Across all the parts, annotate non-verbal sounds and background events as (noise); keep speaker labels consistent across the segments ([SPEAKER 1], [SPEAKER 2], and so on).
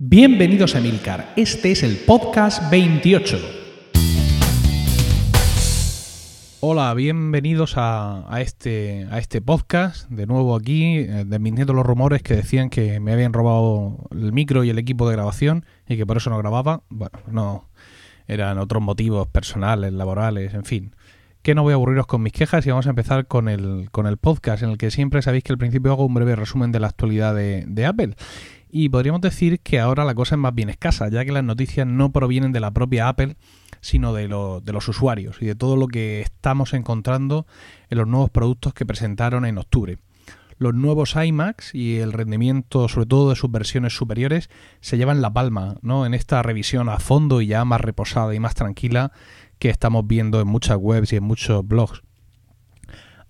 [SPEAKER 1] Bienvenidos a Milcar, este es el podcast 28. Hola, bienvenidos a, este, a este podcast, de nuevo aquí, eh, desmintiendo los rumores que decían que me habían robado el micro y el equipo de grabación y que por eso no grababa. Bueno, no, eran otros motivos personales, laborales, en fin. Que no voy a aburriros con mis quejas y vamos a empezar con el, con el podcast, en el que siempre sabéis que al principio hago un breve resumen de la actualidad de, de Apple. Y podríamos decir que ahora la cosa es más bien escasa, ya que las noticias no provienen de la propia Apple, sino de, lo, de los usuarios y de todo lo que estamos encontrando en los nuevos productos que presentaron en octubre. Los nuevos iMacs y el rendimiento, sobre todo de sus versiones superiores, se llevan la palma ¿no? en esta revisión a fondo y ya más reposada y más tranquila que estamos viendo en muchas webs y en muchos blogs.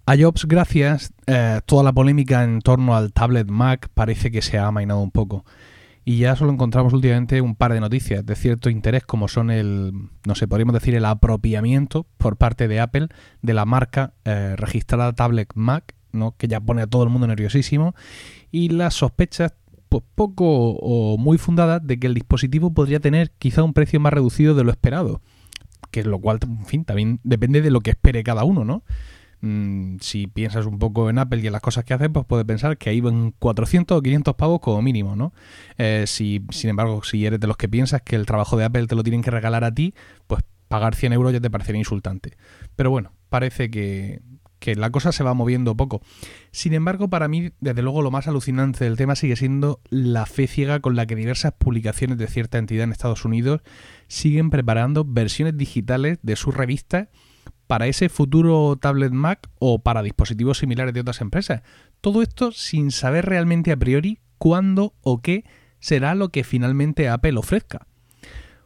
[SPEAKER 1] A Jobs, gracias, eh, toda la polémica en torno al tablet Mac parece que se ha amainado un poco. Y ya solo encontramos últimamente un par de noticias de cierto interés, como son el, no sé, podríamos decir el apropiamiento por parte de Apple de la marca eh, registrada tablet Mac, ¿no? que ya pone a todo el mundo nerviosísimo, y las sospechas pues poco o muy fundadas de que el dispositivo podría tener quizá un precio más reducido de lo esperado. Que es lo cual, en fin, también depende de lo que espere cada uno, ¿no? Mm, si piensas un poco en Apple y en las cosas que hace, pues puedes pensar que ahí van 400 o 500 pavos como mínimo, ¿no? Eh, si, sin embargo, si eres de los que piensas que el trabajo de Apple te lo tienen que regalar a ti, pues pagar 100 euros ya te parecería insultante. Pero bueno, parece que, que la cosa se va moviendo poco. Sin embargo, para mí, desde luego, lo más alucinante del tema sigue siendo la fe ciega con la que diversas publicaciones de cierta entidad en Estados Unidos siguen preparando versiones digitales de sus revistas para ese futuro tablet Mac o para dispositivos similares de otras empresas. Todo esto sin saber realmente a priori cuándo o qué será lo que finalmente Apple ofrezca.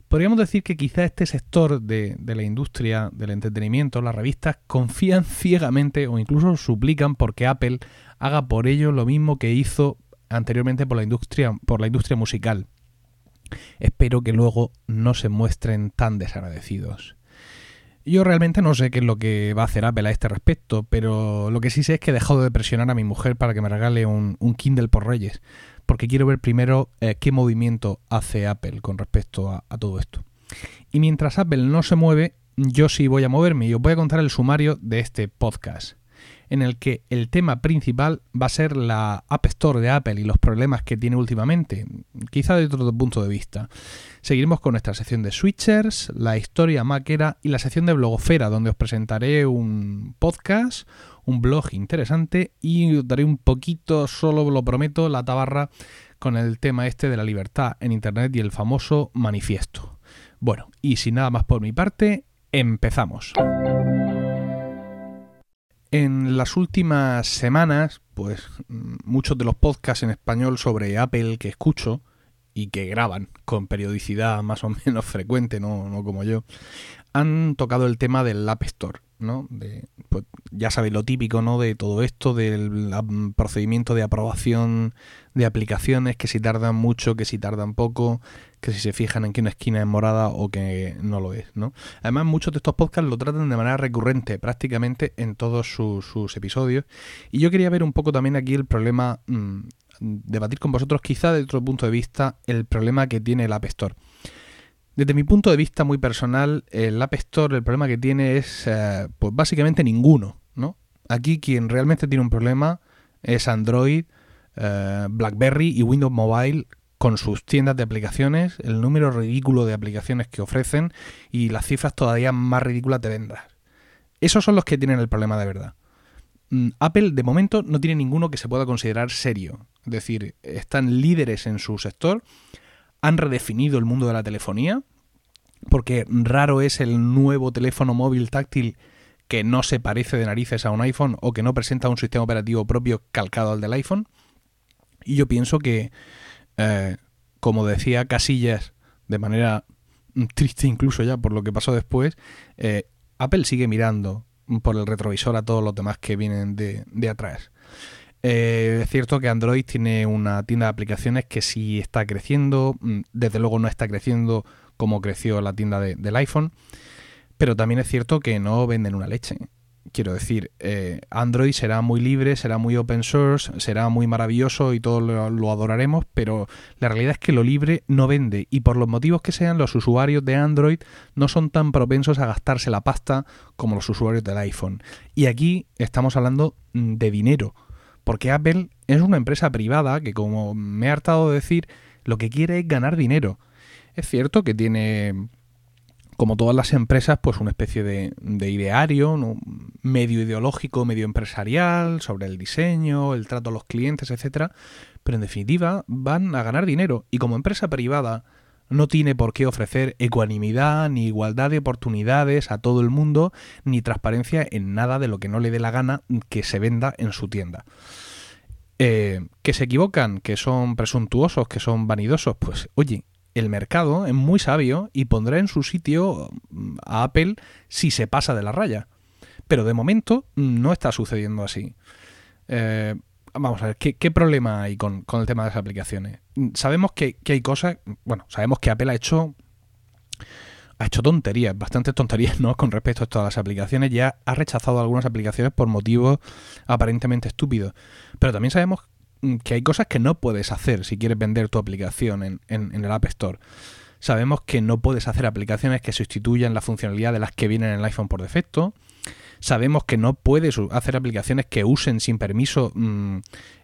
[SPEAKER 1] Podríamos decir que quizá este sector de, la industria del entretenimiento, las revistas, confían (laughs) ciegamente o incluso suplican porque Apple haga por ello lo mismo que hizo anteriormente por la industria, por la industria musical. Espero que luego no se muestren tan desagradecidos. Yo realmente no sé qué es lo que va a hacer Apple a este respecto, pero lo que sí sé es que he dejado de presionar a mi mujer para que me regale un, Kindle por Reyes, porque quiero ver primero eh, qué movimiento hace Apple con respecto a, a, todo esto. Y mientras Apple no se mueve, yo sí voy a moverme y os voy a contar el sumario de este podcast, en el que el tema principal va a ser la App Store de Apple y los problemas que tiene últimamente, quizá desde otro punto de vista. Seguiremos con nuestra sección de switchers, la historia maquera y la sección de blogosfera, donde os presentaré un podcast, un blog interesante y os daré un poquito, solo lo prometo, la tabarra con el tema este de la libertad en Internet y el famoso manifiesto. Bueno, y sin nada más por mi parte, empezamos. En las últimas semanas, pues muchos de los podcasts en español sobre Apple que escucho, y que graban con periodicidad más o (laughs) menos frecuente, no, no como yo, han tocado el tema del App Store, ¿no? De, pues, ya sabéis lo típico, ¿no? De todo esto, del procedimiento de aprobación de aplicaciones, que si tardan mucho, que si tardan poco, que si se fijan en que una esquina es morada o que no lo es, ¿no? Además, muchos de estos podcasts lo tratan de manera recurrente, prácticamente en todos sus, episodios. Y yo quería ver un poco también aquí el problema mmm, debatir con vosotros quizá desde otro punto de vista el problema que tiene el App Store. Desde mi punto de vista muy personal, el App Store el problema que tiene es eh, pues básicamente ninguno, ¿no? Aquí quien realmente tiene un problema es Android, eh, BlackBerry y Windows Mobile con sus tiendas de aplicaciones, el número ridículo de aplicaciones que ofrecen y las cifras todavía más ridículas de ventas. Esos son los que tienen el problema de verdad. Mm, Apple de momento no tiene ninguno que se pueda considerar serio. Es decir, están líderes en su sector, han redefinido el mundo de la telefonía, porque raro es el nuevo teléfono móvil táctil que no se parece de narices a un iPhone o que no presenta un sistema operativo propio calcado al del iPhone. Y yo pienso que, eh, como decía Casillas, de manera triste incluso ya por lo que pasó después, eh, Apple sigue mirando por el retrovisor a todos los demás que vienen de, atrás. Eh, es cierto que Android tiene una tienda de aplicaciones que sí está creciendo, mm, desde luego no está creciendo como creció la tienda de, del iPhone, pero también es cierto que no venden una leche. Quiero decir, eh, Android será muy libre, será muy open source, será muy maravilloso y todos lo, adoraremos, pero la realidad es que lo libre no vende y por los motivos que sean los usuarios de Android no son tan propensos a gastarse la pasta como los usuarios del iPhone. Y aquí estamos hablando mm, de dinero, porque Apple es una empresa privada que como me he hartado de decir, lo que quiere es ganar dinero. Es cierto que tiene como todas las empresas, pues una especie de, ideario, medio ideológico, medio empresarial, sobre el diseño, el trato a los clientes, etcétera. Pero en definitiva, van a ganar dinero. Y como empresa privada, no tiene por qué ofrecer ecuanimidad, ni igualdad de oportunidades a todo el mundo, ni transparencia en nada de lo que no le dé la gana que se venda en su tienda. Eh, que se equivocan, que son presuntuosos, que son vanidosos, pues oye, el mercado es muy sabio y pondrá en su sitio mm, a Apple si se pasa de la raya. Pero de momento mm, no está sucediendo así. Eh, vamos a ver, ¿qué, problema hay con, el tema de las aplicaciones? Mm, sabemos que, hay cosas, bueno, sabemos que Apple ha hecho ha hecho tonterías, bastantes tonterías, ¿no? Con respecto a todas las aplicaciones, ya ha rechazado algunas aplicaciones por motivos aparentemente estúpidos. Pero también sabemos que hay cosas que no puedes hacer si quieres vender tu aplicación en, en, el App Store. Sabemos que no puedes hacer aplicaciones que sustituyan la funcionalidad de las que vienen en el iPhone por defecto. Sabemos que no puedes hacer aplicaciones que usen sin permiso mm,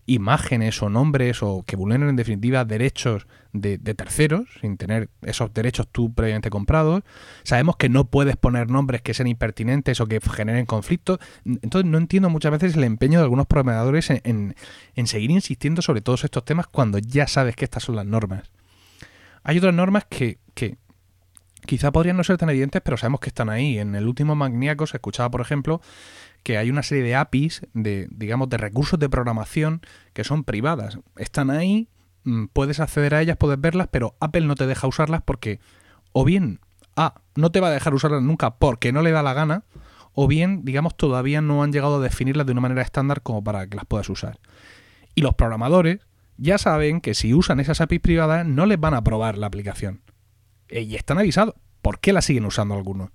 [SPEAKER 1] imágenes o nombres o que vulneren en definitiva derechos de, terceros, sin tener esos derechos tú previamente comprados. Sabemos que no puedes poner nombres que sean impertinentes o que generen conflictos. Entonces no entiendo muchas veces el empeño de algunos programadores en, seguir insistiendo sobre todos estos temas cuando ya sabes que estas son las normas. Hay otras normas que, que quizá podrían no ser tan evidentes, pero sabemos que están ahí. En el último Magníaco se escuchaba, por ejemplo, que hay una serie de APIs, de, digamos, de recursos de programación que son privadas. Están ahí, mm, puedes acceder a ellas, puedes verlas, pero Apple no te deja usarlas porque o bien A, no te va a dejar usarlas nunca porque no le da la gana, o bien, digamos, todavía no han llegado a definirlas de una manera estándar como para que las puedas usar. Y los programadores ya saben que si usan esas APIs privadas no les van a probar la aplicación. Y están avisados. ¿Por qué la siguen usando algunos?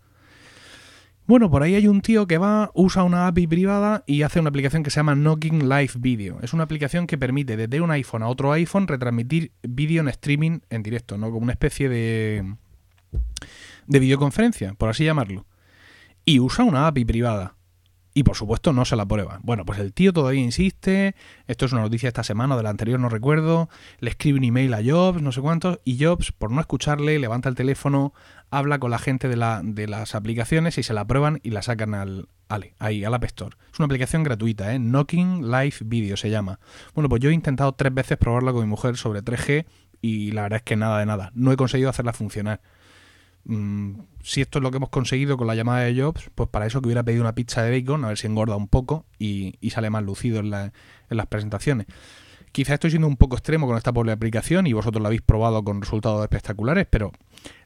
[SPEAKER 1] Bueno, por ahí hay un tío que va, usa una API privada y hace una aplicación que se llama Knocking Live Video. Es una aplicación que permite desde un iPhone a otro iPhone retransmitir vídeo en streaming en directo, ¿no? Como una especie de, de videoconferencia, por así llamarlo. Y usa una API privada. Y por supuesto no se la prueba. Bueno, pues el tío todavía insiste, esto es una noticia esta semana, de la anterior no recuerdo, le escribe un email a Jobs, no sé cuántos, y Jobs, por no escucharle, levanta el teléfono, habla con la gente de, la, de las aplicaciones y se la prueban y la sacan al, ahí, al App Store. Es una aplicación gratuita, ¿eh? Knocking Live Video se llama. Bueno, pues yo he intentado tres veces probarla con mi mujer sobre 3G y la verdad es que nada de nada. No he conseguido hacerla funcionar. Mm, si esto es lo que hemos conseguido con la llamada de Jobs, pues para eso que hubiera pedido una pizza de bacon, a ver si engorda un poco y, sale más lucido en las presentaciones. Quizá estoy siendo un poco extremo con esta pobre aplicación y vosotros la habéis probado con resultados espectaculares, pero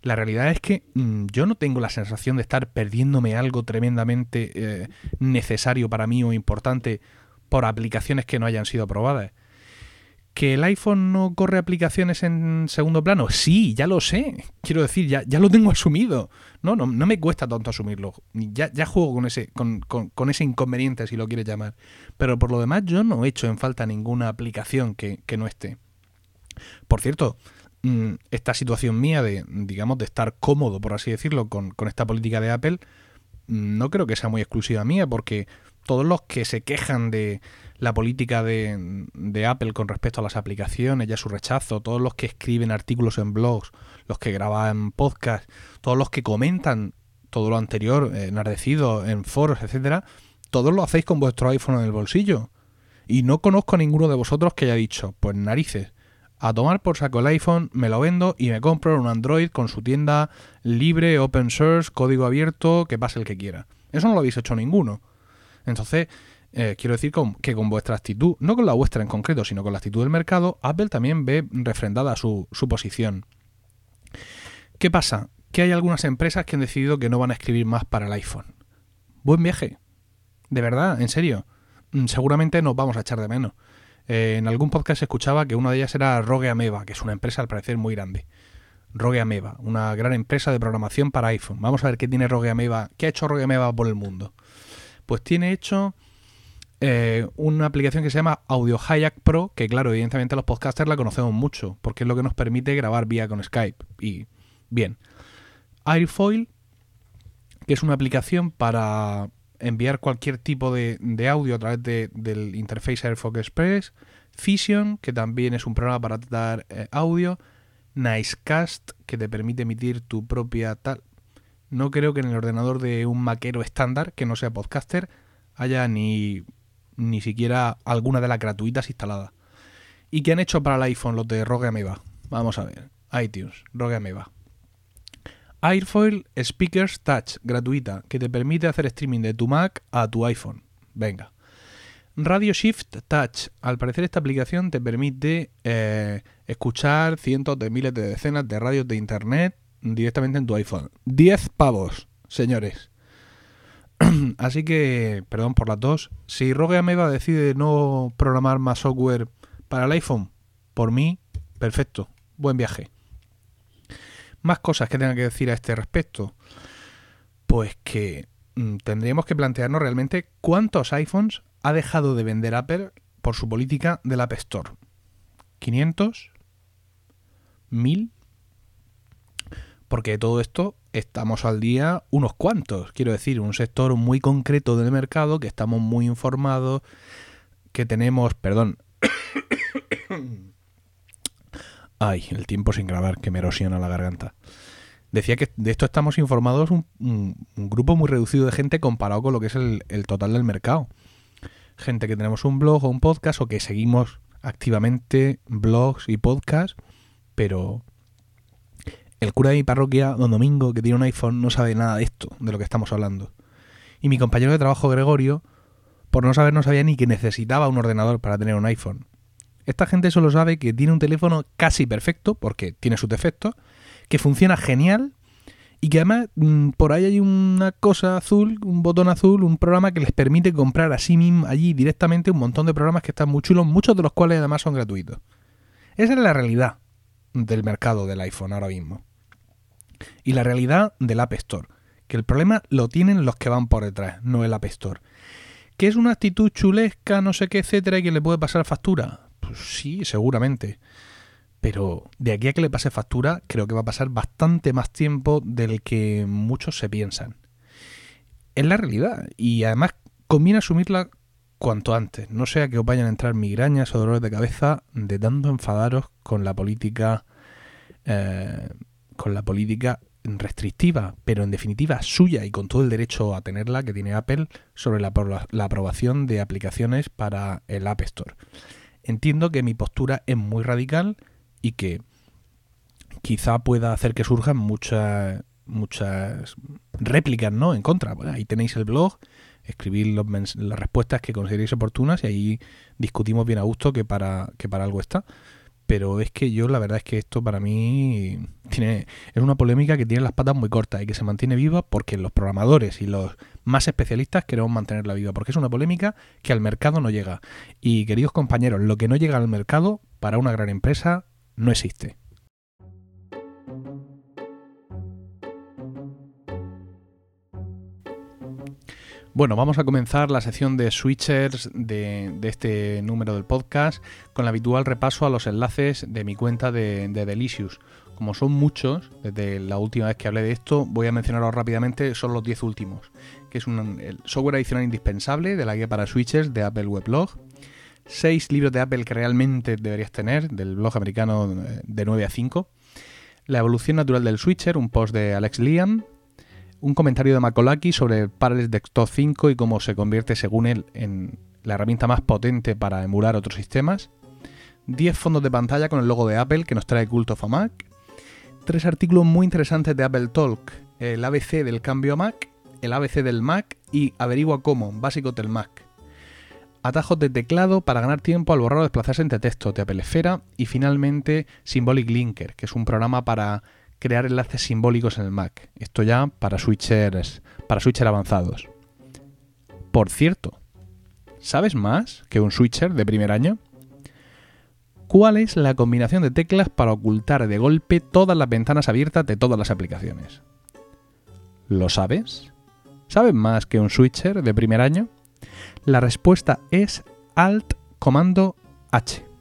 [SPEAKER 1] la realidad es que mm, yo no tengo la sensación de estar perdiéndome algo tremendamente eh, necesario para mí o importante por aplicaciones que no hayan sido probadas. ¿Que el iPhone no corre aplicaciones en segundo plano? Sí, ya lo sé. Quiero decir, ya, ya lo tengo asumido. No, no, no me cuesta tanto asumirlo. Ya, ya juego con ese, con, con, ese inconveniente, si lo quieres llamar. Pero por lo demás, yo no he hecho en falta ninguna aplicación que, que no esté. Por cierto, mm, esta situación mía de, digamos, de estar cómodo, por así decirlo, con, con esta política de Apple, mm, no creo que sea muy exclusiva mía, porque todos los que se quejan de la política de, Apple con respecto a las aplicaciones y a su rechazo, todos los que escriben artículos en blogs, los que graban podcasts, todos los que comentan todo lo anterior, enardecido en foros, etcétera, todos lo hacéis con vuestro iPhone en el bolsillo. Y no conozco a ninguno de vosotros que haya dicho, pues narices, a tomar por saco el iPhone, me lo vendo y me compro un Android con su tienda libre, open source, código abierto, que pase el que quiera. Eso no lo habéis hecho ninguno. Entonces, eh, quiero decir que con vuestra actitud, no con la vuestra en concreto, sino con la actitud del mercado, Apple también ve refrendada su, su posición. ¿Qué pasa? Que hay algunas empresas que han decidido que no van a escribir más para el iPhone. Buen viaje. De verdad, en serio. Mm, seguramente nos vamos a echar de menos. Eh, en algún podcast escuchaba que una de ellas era Rogue Ameba, que es una empresa al parecer muy grande. Rogue Ameba, una gran empresa de programación para iPhone. Vamos a ver qué tiene Rogue Ameba, qué ha hecho Rogue Ameba por el mundo. pues tiene hecho eh, una aplicación que se llama Audio Hijack Pro, que claro, evidentemente los podcasters la conocemos mucho, porque es lo que nos permite grabar vía con Skype. Y bien. Airfoil, que es una aplicación para enviar cualquier tipo de, audio a través del interface Airfox Express. Fission, que también es un programa para tratar eh, audio. Nicecast, que te permite emitir tu propia tal. No creo que en el ordenador de un maquero estándar, que no sea podcaster, haya ni, ni siquiera alguna de las gratuitas instaladas. ¿Y qué han hecho para el iPhone los de Rogue Ameba? Vamos a ver. iTunes, Rogue Ameba. Airfoil Speakers Touch, gratuita, que te permite hacer streaming de tu Mac a tu iPhone. Venga. Radio Shift Touch. Al parecer esta aplicación te permite eh, escuchar cientos de miles de decenas de radios de internet directamente en tu iPhone. 10 pavos, señores. (clears throat) Así que, perdón por las dos. Si Rogue Ameba decide no programar más software para el iPhone, por mí, perfecto. Buen viaje. Más cosas que tenga que decir a este respecto. Pues que mm, tendríamos que plantearnos realmente cuántos iPhones ha dejado de vender Apple por su política del App Store. ¿500? ¿1000? Porque de todo esto estamos al día unos cuantos. Quiero decir, un sector muy concreto del mercado, que estamos muy informados, que tenemos, perdón, (coughs) Ay, el tiempo sin grabar, que me erosiona la garganta. Decía que de esto estamos informados un, grupo muy reducido de gente comparado con lo que es el, total del mercado. Gente que tenemos un blog o un podcast o que seguimos activamente blogs y podcasts, pero el cura de mi parroquia, don Domingo, que tiene un iPhone, no sabe nada de esto, de lo que estamos hablando. Y mi compañero de trabajo, Gregorio, por no saber, no sabía ni que necesitaba un ordenador para tener un iPhone. Esta gente solo sabe que tiene un teléfono casi perfecto, porque tiene sus defectos, que funciona genial y que además mm, por ahí hay una cosa azul, un botón azul, un programa que les permite comprar a sí mismo allí directamente un montón de programas que están muy chulos, muchos de los cuales además son gratuitos. Esa es la realidad del mercado del iPhone ahora mismo. Y la realidad del App Store. Que el problema lo tienen los que van por detrás, no el App Store. ¿Que es una actitud chulesca, no sé qué, etcétera, y que le puede pasar factura? Pues sí, seguramente. Pero de aquí a que le pase factura, creo que va a pasar bastante más tiempo del que muchos se piensan. Es la realidad. Y además conviene asumirla cuanto antes. No sea que os vayan a entrar migrañas o dolores de cabeza de tanto enfadaros con la política. Eh, con la política restrictiva, pero en definitiva suya y con todo el derecho a tenerla que tiene Apple sobre la, la aprobación de aplicaciones para el App Store. Entiendo que mi postura es muy radical y que quizá pueda hacer que surjan muchas muchas réplicas no en contra. Ahí tenéis el blog escribir las respuestas que consideréis oportunas y ahí discutimos bien a gusto que para que para algo está pero es que yo la verdad es que esto para mí tiene es una polémica que tiene las patas muy cortas y que se mantiene viva porque los programadores y los más especialistas queremos mantenerla viva porque es una polémica que al mercado no llega. Y queridos compañeros lo que no llega al mercado para una gran empresa no existe Bueno, vamos a comenzar la sección de switchers de, este número del podcast con el habitual repaso a los enlaces de mi cuenta de, Delicious. Como son muchos, desde la última vez que hablé de esto, voy a mencionarlos rápidamente, son los 10 últimos, que es un el software adicional indispensable de la guía para switchers de Apple Weblog, 6 libros de Apple que realmente deberías tener, del blog americano de 9 a 5, La evolución natural del switcher, un post de Alex Liam, un comentario de Makolaki sobre Parallels Desktop 5 y cómo se convierte, según él, en la herramienta más potente para emular otros sistemas. 10 fondos de pantalla con el logo de Apple que nos trae Cult of a Mac. Tres artículos muy interesantes de Apple Talk. El ABC del cambio a Mac, el ABC del Mac y Averigua cómo, básico del Mac. Atajos de teclado para ganar tiempo al borrar o desplazarse entre textos de Apple Esfera. Y finalmente Symbolic Linker, que es un programa para crear enlaces simbólicos en el Mac. Esto ya para switchers, para switchers avanzados. Por cierto, ¿sabes más que un switcher de primer año? ¿Cuál es la combinación de teclas para ocultar de golpe todas las ventanas abiertas de todas las aplicaciones? ¿Lo sabes? ¿Saben más que un switcher de primer año? La respuesta es Alt Comando H.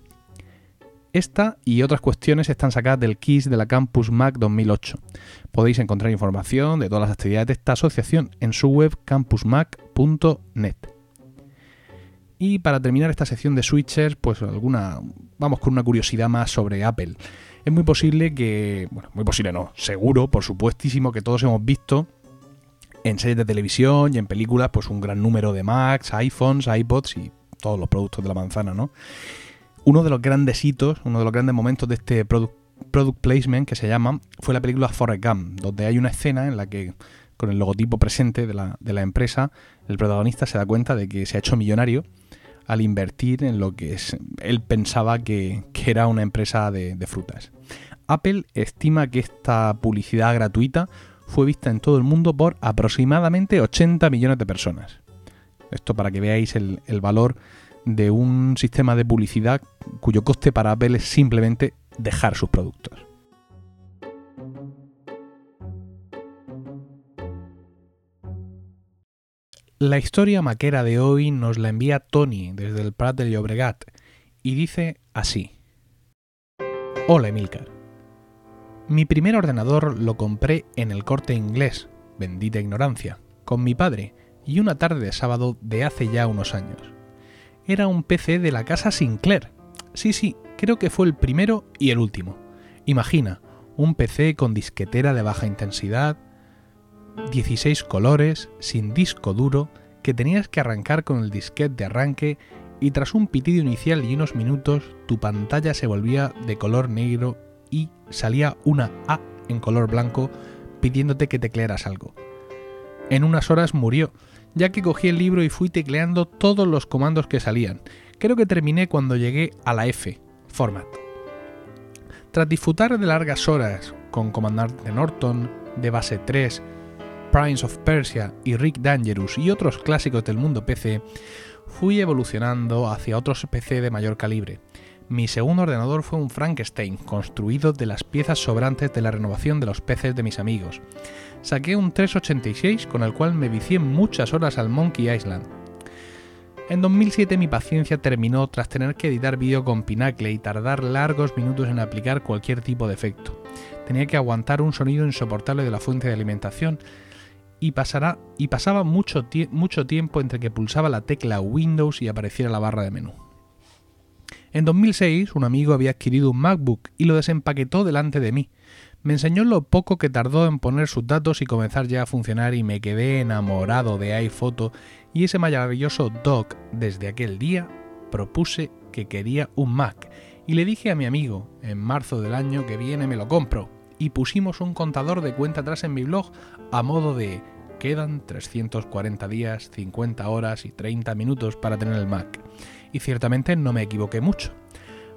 [SPEAKER 1] Esta y otras cuestiones están sacadas del KISS de la Campus Mac 2008. Podéis encontrar información de todas las actividades de esta asociación en su web campusmac.net. Y para terminar esta sección de switchers, pues alguna vamos con una curiosidad más sobre Apple. Es muy posible que, bueno, muy posible no, seguro, por supuestísimo que todos hemos visto en series de televisión y en películas pues un gran número de Macs, iPhones, iPods y todos los productos de la manzana, ¿no? Uno de los grandes hitos, uno de los grandes momentos de este product, placement que se llama, fue la película Forrest Gump, donde hay una escena en la que, con el logotipo presente de la, empresa, el protagonista se da cuenta de que se ha hecho millonario al invertir en lo que él pensaba que, era una empresa de, frutas. Apple estima que esta publicidad gratuita fue vista en todo el mundo por aproximadamente 80 millones de personas. Esto para que veáis el valor de un sistema de publicidad cuyo coste para Apple es simplemente dejar sus productos. La historia maquera de hoy nos la envía Tony desde el Prat del Llobregat y dice así. Hola Emilcar. Mi primer ordenador lo compré en el corte inglés, bendita ignorancia, con mi padre y una tarde de sábado de hace ya unos años era un PC de la casa Sinclair. Sí, sí, creo que fue el primero y el último. Imagina, un PC con disquetera de baja intensidad, 16 colores, sin disco duro, que tenías que arrancar con el disquete de arranque y tras un pitido inicial y unos minutos tu pantalla se volvía de color negro y salía una A en color blanco pidiéndote que teclearas algo. En unas horas murió ya que cogí el libro y fui tecleando todos los comandos que salían. Creo que terminé cuando llegué a la F, Format. Tras disfrutar de largas horas con Comandante Norton, de base 3, Prince of Persia y Rick Dangerous y otros clásicos del mundo PC, fui evolucionando hacia otros PC de mayor calibre. Mi segundo ordenador fue un Frankenstein, construido de las piezas sobrantes de la renovación de los PCs de mis amigos saqué un 386 con el cual me vicié muchas horas al Monkey Island. En 2007 mi paciencia terminó tras tener que editar vídeo con Pinacle y tardar largos minutos en aplicar cualquier tipo de efecto. Tenía que aguantar un sonido insoportable de la fuente de alimentación y, pasará, y pasaba mucho, mucho tiempo entre que pulsaba la tecla Windows y apareciera la barra de menú. En 2006 un amigo había adquirido un MacBook y lo desempaquetó delante de mí. Me enseñó lo poco que tardó en poner sus datos y comenzar ya a funcionar y me quedé enamorado de iPhoto y ese maravilloso dock. Desde aquel día propuse que quería un Mac y le dije a mi amigo, en marzo del año que viene me lo compro y pusimos un contador de cuenta atrás en mi blog a modo de quedan 340 días, 50 horas y 30 minutos para tener el Mac. Y ciertamente no me equivoqué mucho.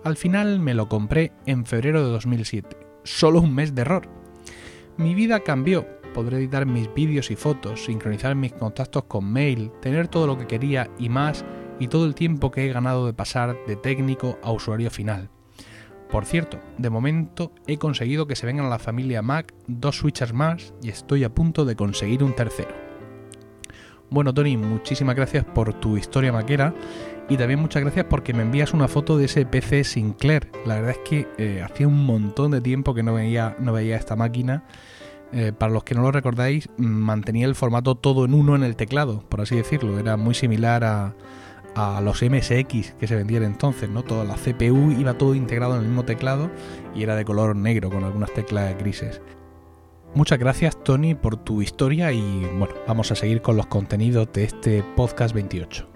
[SPEAKER 1] Al final me lo compré en febrero de 2007 solo un mes de error. Mi vida cambió. Podré editar mis vídeos y fotos, sincronizar mis contactos con mail, tener todo lo que quería y más, y todo el tiempo que he ganado de pasar de técnico a usuario final. Por cierto, de momento he conseguido que se vengan a la familia Mac dos switchers más y estoy a punto de conseguir un tercero. Bueno, Tony, muchísimas gracias por tu historia maquera y también muchas gracias porque me envías una foto de ese PC Sinclair. La verdad es que eh, hacía un montón de tiempo que no veía, no veía esta máquina. Eh, para los que no lo recordáis, mantenía el formato todo en uno en el teclado, por así decirlo. Era muy similar a, a los MSX que se vendían entonces, ¿no? Toda la CPU iba todo integrado en el mismo teclado y era de color negro con algunas teclas grises. Muchas gracias Tony por tu historia y bueno, vamos a seguir con los contenidos de este podcast 28.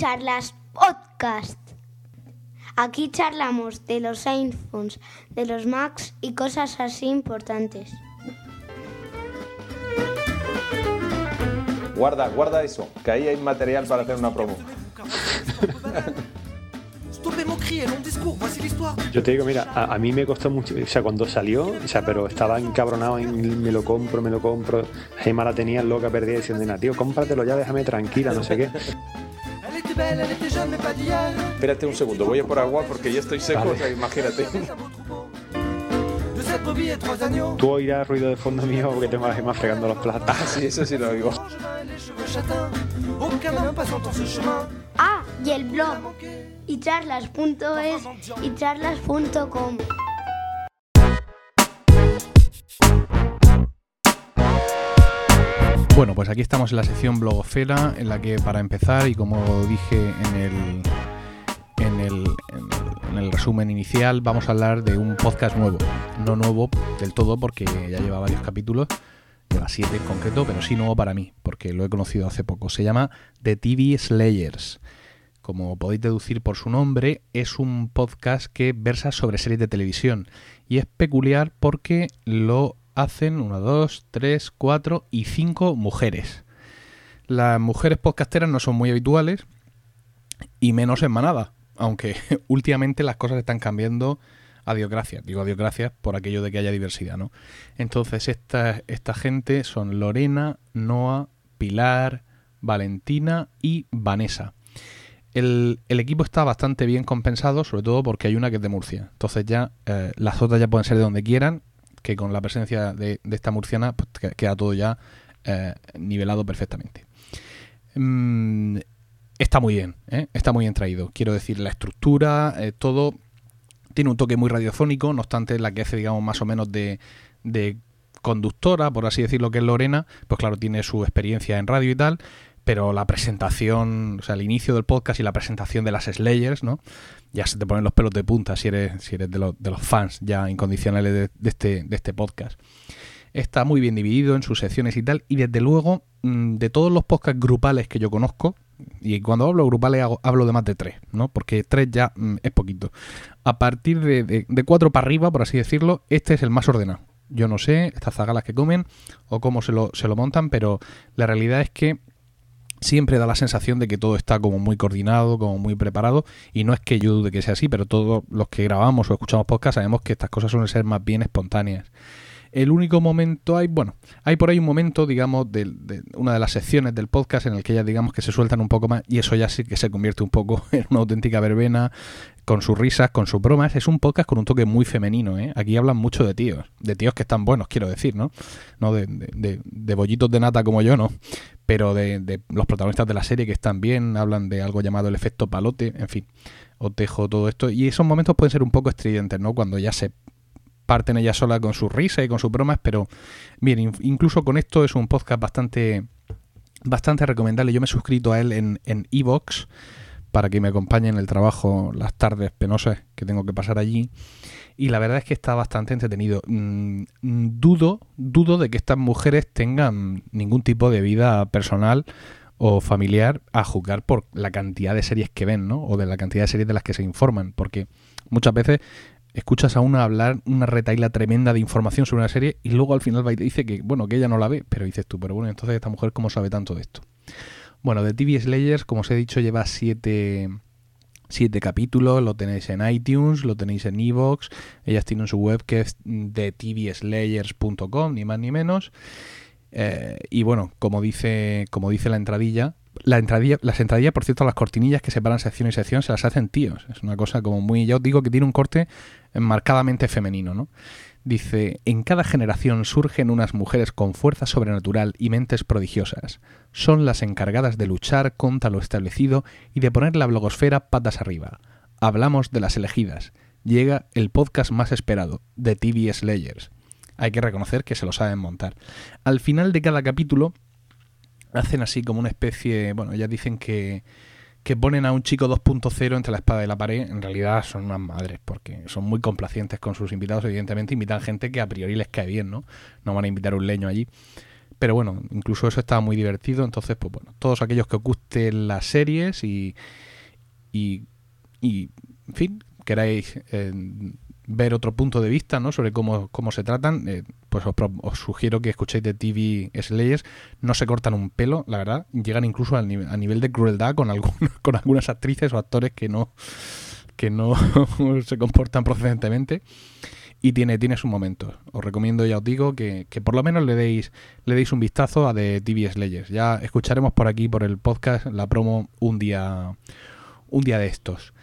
[SPEAKER 2] Charlas podcast. Aquí charlamos de los iPhones, de los Macs y cosas así importantes.
[SPEAKER 3] Guarda, guarda eso, que ahí hay material para hacer una promo. Yo te digo, mira, a, a mí me costó mucho, o sea, cuando salió, o sea, pero estaba encabronado en me lo compro, me lo compro. Gemma la tenía loca perdida diciendo, "Nena, tío, cómpratelo ya, déjame tranquila, no sé qué.
[SPEAKER 4] Espérate un segundo, voy a por agua porque ya estoy seco,
[SPEAKER 3] Vale.
[SPEAKER 4] o sea, imagínate.
[SPEAKER 3] Tú oirás ruido de fondo mío porque tengo a Gemma fregando los platos.
[SPEAKER 4] Ah, sí, eso sí lo oigo.
[SPEAKER 2] Ah, y el blog. Y charlas.es y charlas.com.
[SPEAKER 1] Bueno, pues aquí estamos en la sección blogosfera, en la que para empezar, y como dije en el, en el, en el- en el resumen inicial, vamos a hablar de un podcast nuevo. No nuevo del todo porque ya lleva varios capítulos, lleva siete en concreto, pero sí nuevo para mí, porque lo he conocido hace poco. Se llama The TV Slayers. Como podéis deducir por su nombre, es un podcast que versa sobre series de televisión. Y es peculiar porque lo hacen una, dos, tres, cuatro y cinco mujeres. Las mujeres podcasteras no son muy habituales y menos en manada, aunque (laughs) últimamente las cosas están cambiando a Dios gracias. Digo a Dios gracias por aquello de que haya diversidad, ¿no? Entonces esta, esta gente son Lorena, Noa, Pilar, Valentina y Vanessa. El, el equipo está bastante bien compensado, sobre todo porque hay una que es de Murcia. Entonces ya eh, las otras ya pueden ser de donde quieran, que con la presencia de, esta murciana pues, que- queda todo ya eh, nivelado perfectamente. Mm, está muy bien, ¿eh? está muy bien traído. Quiero decir, la estructura, eh, todo tiene un toque muy radiofónico, no obstante la que hace, digamos, más o menos de, de conductora, por así decirlo, que es Lorena, pues claro, tiene su experiencia en radio y tal, pero la presentación, o sea, el inicio del podcast y la presentación de las Slayers, ¿no? Ya se te ponen los pelos de punta si eres, si eres de, los, de los fans ya incondicionales de, este, de este podcast. Está muy bien dividido en sus secciones y tal, y desde luego, mm, de todos los podcasts grupales que yo conozco, y cuando hablo grupales hablo de más de tres, ¿no? Porque tres ya mm, es poquito. A partir de, de- de cuatro para arriba, por así decirlo, este es el más ordenado. Yo no sé estas zagalas que comen o cómo se lo, se lo montan, pero la realidad es que siempre da la sensación de que todo está como muy coordinado, como muy preparado, y no es que yo dude que sea así, pero todos los que grabamos o escuchamos podcast sabemos que estas cosas suelen ser más bien espontáneas. El único momento hay, bueno, hay por ahí un momento, digamos, de, una de las secciones del podcast en el que ellas, digamos, que se sueltan un poco más y eso ya sí que se convierte un poco (laughs) en una auténtica verbena, con sus risas, con sus bromas. Es un podcast con un toque muy femenino, ¿eh? Aquí hablan mucho de tíos, de tíos que están buenos, quiero decir, ¿no? No de, de- de- bollitos de nata como yo, no. Pero de los protagonistas de la serie que están bien, hablan de algo llamado el efecto palote, en fin. Os dejo todo esto. Y esos momentos pueden ser un poco estridentes, ¿no? Cuando ya se parten ella sola con su risa y con sus bromas, pero bien, in- incluso con esto es un podcast bastante bastante recomendable. Yo me he suscrito a él en en Evox para que me acompañe en el trabajo las tardes penosas que tengo que pasar allí. Y la verdad es que está bastante entretenido. Mm, dudo, dudo de que estas mujeres tengan ningún tipo de vida personal o familiar a juzgar por la cantidad de series que ven, ¿no? O de la cantidad de series de las que se informan. Porque muchas veces escuchas a una hablar una retaila tremenda de información sobre una serie y luego al final va y te dice que, bueno, que ella no la ve, pero dices tú, pero bueno, entonces esta mujer cómo sabe tanto de esto. Bueno, de TV Slayers, como os he dicho, lleva siete, siete capítulos, lo tenéis en iTunes, lo tenéis en Evox, ellas tienen su web que es de tvslayers.com, ni más ni menos. Eh, y bueno, como dice, como dice la entradilla, la entradilla, las entradillas, por cierto, las cortinillas que separan sección y sección se las hacen tíos. Es una cosa como muy, ya os digo que tiene un corte marcadamente femenino, ¿no? Dice, en cada generación surgen unas mujeres con fuerza sobrenatural y mentes prodigiosas. Son las encargadas de luchar contra lo establecido y de poner la blogosfera patas arriba. Hablamos de las elegidas. Llega el podcast más esperado, de TV Slayers. Hay que reconocer que se lo saben montar. Al final de cada capítulo hacen así como una especie, bueno, ya dicen que, que ponen a un chico 2.0 entre la espada y la pared, en realidad son unas madres, porque son muy complacientes con sus invitados, evidentemente invitan gente que a priori les cae bien, ¿no? No van a invitar un leño allí. Pero bueno, incluso eso estaba muy divertido, entonces, pues bueno, todos aquellos que os gusten las series y, y, y en fin, queráis eh, ver otro punto de vista ¿no? sobre cómo, cómo se tratan, eh, pues os, os sugiero que escuchéis de TV Slayers. No se cortan un pelo, la verdad. Llegan incluso al nivel, a nivel de crueldad con, algún- (laughs) con algunas actrices o actores que no que no (laughs) se comportan procedentemente y tiene, tiene sus momentos. Os recomiendo, ya os digo, que, que, por lo menos le deis, le deis un vistazo a The TV Slayers. Ya escucharemos por aquí, por el podcast, la promo un día, un día de estos.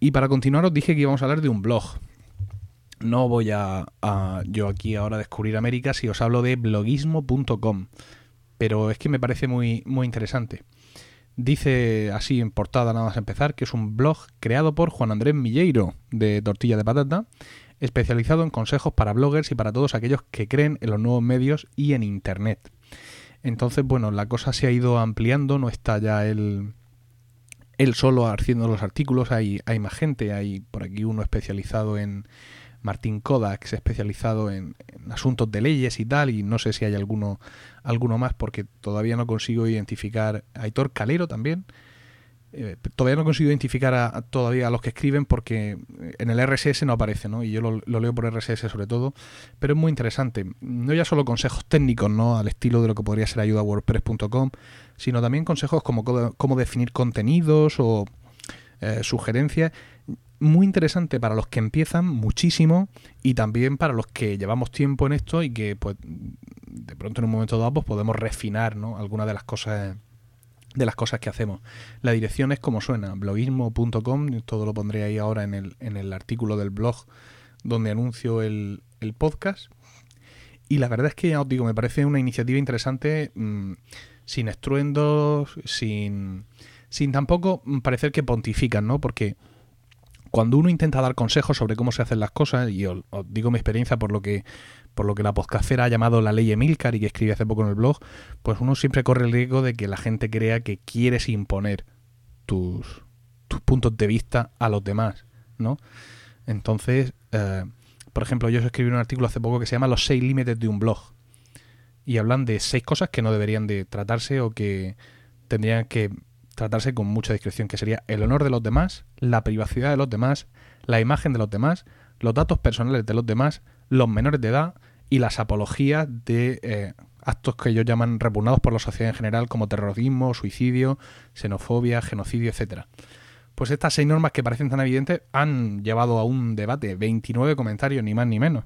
[SPEAKER 1] Y para continuar os dije que íbamos a hablar de un blog. No voy a, yo aquí ahora descubrir América si os hablo de blogismo.com. Pero es que me parece muy, muy interesante. Dice así en portada nada más empezar que es un blog creado por Juan Andrés Milleiro de Tortilla de Patata especializado en consejos para bloggers y para todos aquellos que creen en los nuevos medios y en Internet. Entonces, bueno, la cosa se ha ido ampliando, no está ya él, él solo haciendo los artículos, hay, hay más gente, hay por aquí uno especializado en Martín Kodak, especializado en, asuntos de leyes y tal, y no sé si hay alguno, alguno más porque todavía no consigo identificar, Aitor Calero también, eh, todavía no consigo identificar a, a, todavía a los que escriben porque en el RSS no aparece, ¿no? Y yo lo, lo, leo por RSS sobre todo, pero es muy interesante. No ya solo consejos técnicos, ¿no? Al estilo de lo que podría ser ayuda wordpress.com, sino también consejos como cómo definir contenidos o eh, sugerencias. Muy interesante para los que empiezan muchísimo y también para los que llevamos tiempo en esto y que pues de pronto en un momento dado pues, podemos refinar, ¿no? Algunas de las cosas de las cosas que hacemos. La dirección es como suena, blogismo.com, todo lo pondré ahí ahora en el, en el artículo del blog donde anuncio el, el, podcast. Y la verdad es que ya os digo, me parece una iniciativa interesante, mmm, sin estruendos, sin, sin tampoco parecer que pontifican, ¿no? Porque cuando uno intenta dar consejos sobre cómo se hacen las cosas, y os, digo mi experiencia por lo que por lo que la podcastera ha llamado la ley Emilcar y que escribe hace poco en el blog, pues uno siempre corre el riesgo de que la gente crea que quieres imponer tus, tus puntos de vista a los demás, ¿no? Entonces, eh, por ejemplo, yo escribí un artículo hace poco que se llama Los seis límites de un blog. Y hablan de seis cosas que no deberían de tratarse o que tendrían que tratarse con mucha discreción, que sería el honor de los demás, la privacidad de los demás, la imagen de los demás, los datos personales de los demás, los menores de edad y las apologías de eh, actos que ellos llaman repugnados por la sociedad en general como terrorismo, suicidio, xenofobia, genocidio, etcétera. Pues estas seis normas que parecen tan evidentes han llevado a un debate, 29 comentarios, ni más ni menos.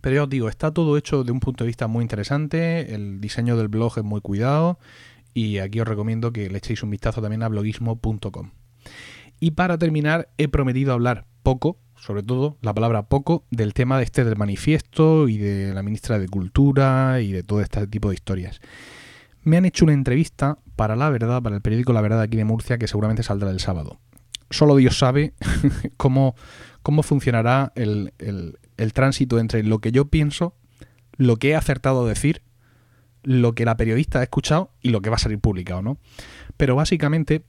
[SPEAKER 1] Pero ya os digo, está todo hecho de un punto de vista muy interesante, el diseño del blog es muy cuidado y aquí os recomiendo que le echéis un vistazo también a blogismo.com. Y para terminar, he prometido hablar poco, sobre todo la palabra poco, del tema de este del manifiesto y de la ministra de Cultura y de todo este tipo de historias. Me han hecho una entrevista para La Verdad, para el periódico La Verdad aquí de Murcia, que seguramente saldrá el sábado. Solo Dios sabe (laughs) cómo, cómo funcionará el, el, el tránsito entre lo que yo pienso, lo que he acertado a decir, lo que la periodista ha escuchado y lo que va a salir publicado, ¿no? Pero básicamente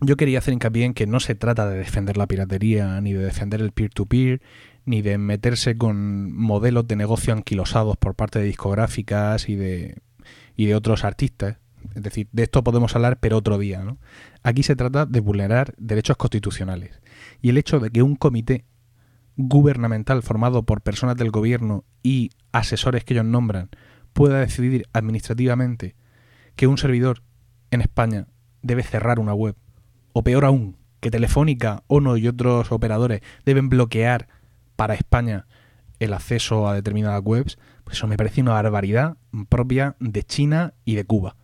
[SPEAKER 1] yo quería hacer hincapié en que no se trata de defender la piratería, ni de defender el peer-to-peer, -peer, ni de meterse con modelos de negocio anquilosados por parte de discográficas y de, y de otros artistas. Es decir, de esto podemos hablar, pero otro día. ¿no? Aquí se trata de vulnerar derechos constitucionales. Y el hecho de que un comité gubernamental formado por personas del gobierno y asesores que ellos nombran pueda decidir administrativamente que un servidor en España debe cerrar una web o peor aún, que Telefónica, ONO y otros operadores deben bloquear para España el acceso a determinadas webs, pues eso me parece una barbaridad propia de China y de Cuba.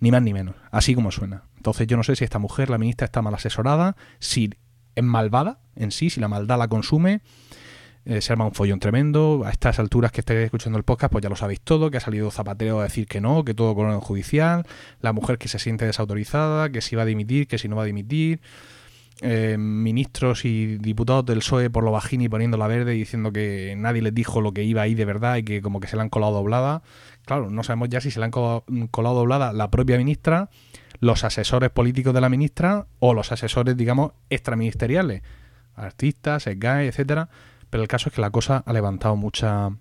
[SPEAKER 1] Ni más ni menos, así como suena. Entonces yo no sé si esta mujer, la ministra, está mal asesorada, si es malvada en sí, si la maldad la consume, eh, se arma un follón tremendo. A estas alturas que estáis escuchando el podcast, pues ya lo sabéis todo, que ha salido Zapatero a decir que no, que todo con orden judicial, la mujer que se siente desautorizada, que si va a dimitir, que si no va a dimitir. Eh, ministros y diputados del PSOE por lo bajín y poniendo la verde diciendo que nadie les dijo lo que iba ahí de verdad y que como que se la han colado doblada. Claro, no sabemos ya si se la han colado doblada la propia ministra, los asesores políticos de la ministra o los asesores, digamos, extraministeriales, artistas, SGAE, etcétera pero el caso es que la cosa ha levantado mucha,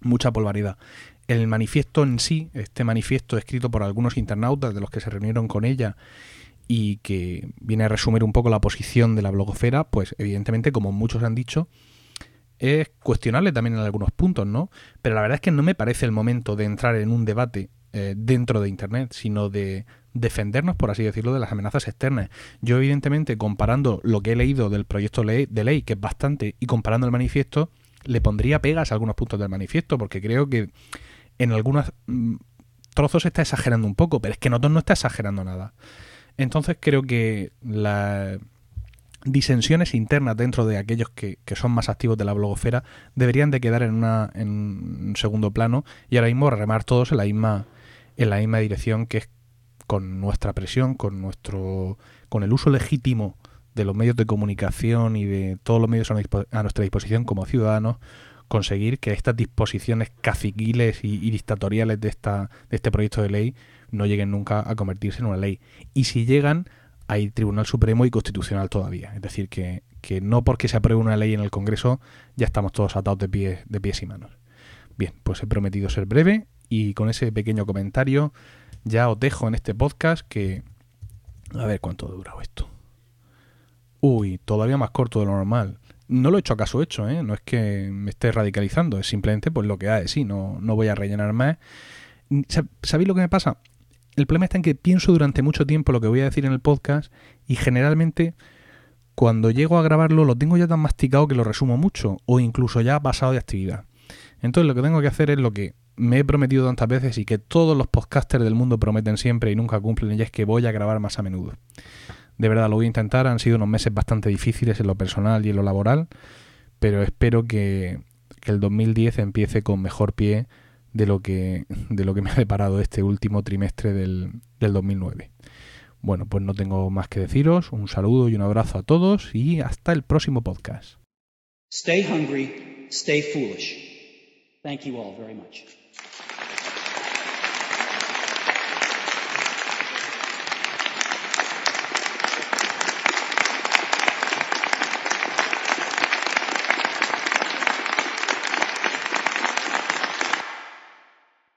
[SPEAKER 1] mucha polvaridad. El manifiesto en sí, este manifiesto escrito por algunos internautas de los que se reunieron con ella y que viene a resumir un poco la posición de la blogosfera, pues evidentemente, como muchos han dicho, es cuestionable también en algunos puntos, ¿no? Pero la verdad es que no me parece el momento de entrar en un debate eh, dentro de Internet, sino de defendernos, por así decirlo, de las amenazas externas. Yo, evidentemente, comparando lo que he leído del proyecto de ley, que es bastante, y comparando el manifiesto, le pondría pegas a algunos puntos del manifiesto, porque creo que en algunos mm, trozos está exagerando un poco, pero es que en otros no está exagerando nada. Entonces creo que las disensiones internas dentro de aquellos que, son más activos de la blogosfera deberían de quedar en, una, en un segundo plano y ahora mismo remar todos en la misma, en la misma dirección que es con nuestra presión, con nuestro con el uso legítimo de los medios de comunicación y de todos los medios a nuestra disposición como ciudadanos, conseguir que estas disposiciones caciquiles y, dictatoriales de, esta, de este proyecto de ley no lleguen nunca a convertirse en una ley. Y si llegan, hay Tribunal Supremo y Constitucional todavía. Es decir, que, que no porque se apruebe una ley en el Congreso ya estamos todos atados de pies, de pies y manos. Bien, pues he prometido ser breve y con ese pequeño comentario ya os dejo en este podcast que... A ver cuánto ha durado esto. Uy, todavía más corto de lo normal. No lo he hecho acaso hecho, ¿eh? No es que me esté radicalizando, es simplemente pues lo que hay, sí, no, no voy a rellenar más. ¿Sabéis lo que me pasa? El problema está en que pienso durante mucho tiempo lo que voy a decir en el podcast y generalmente cuando llego a grabarlo lo tengo ya tan masticado que lo resumo mucho o incluso ya pasado de actividad. Entonces lo que tengo que hacer es lo que me he prometido tantas veces y que todos los podcasters del mundo prometen siempre y nunca cumplen y es que voy a grabar más a menudo. De verdad lo voy a intentar, han sido unos meses bastante difíciles en lo personal y en lo laboral, pero espero que, el 2010 empiece con mejor pie de lo que, de lo que me ha deparado este último trimestre del, del 2009. Bueno, pues no tengo más que deciros. Un saludo y un abrazo a todos y hasta el próximo podcast. Stay hungry, stay foolish. Thank you all very much.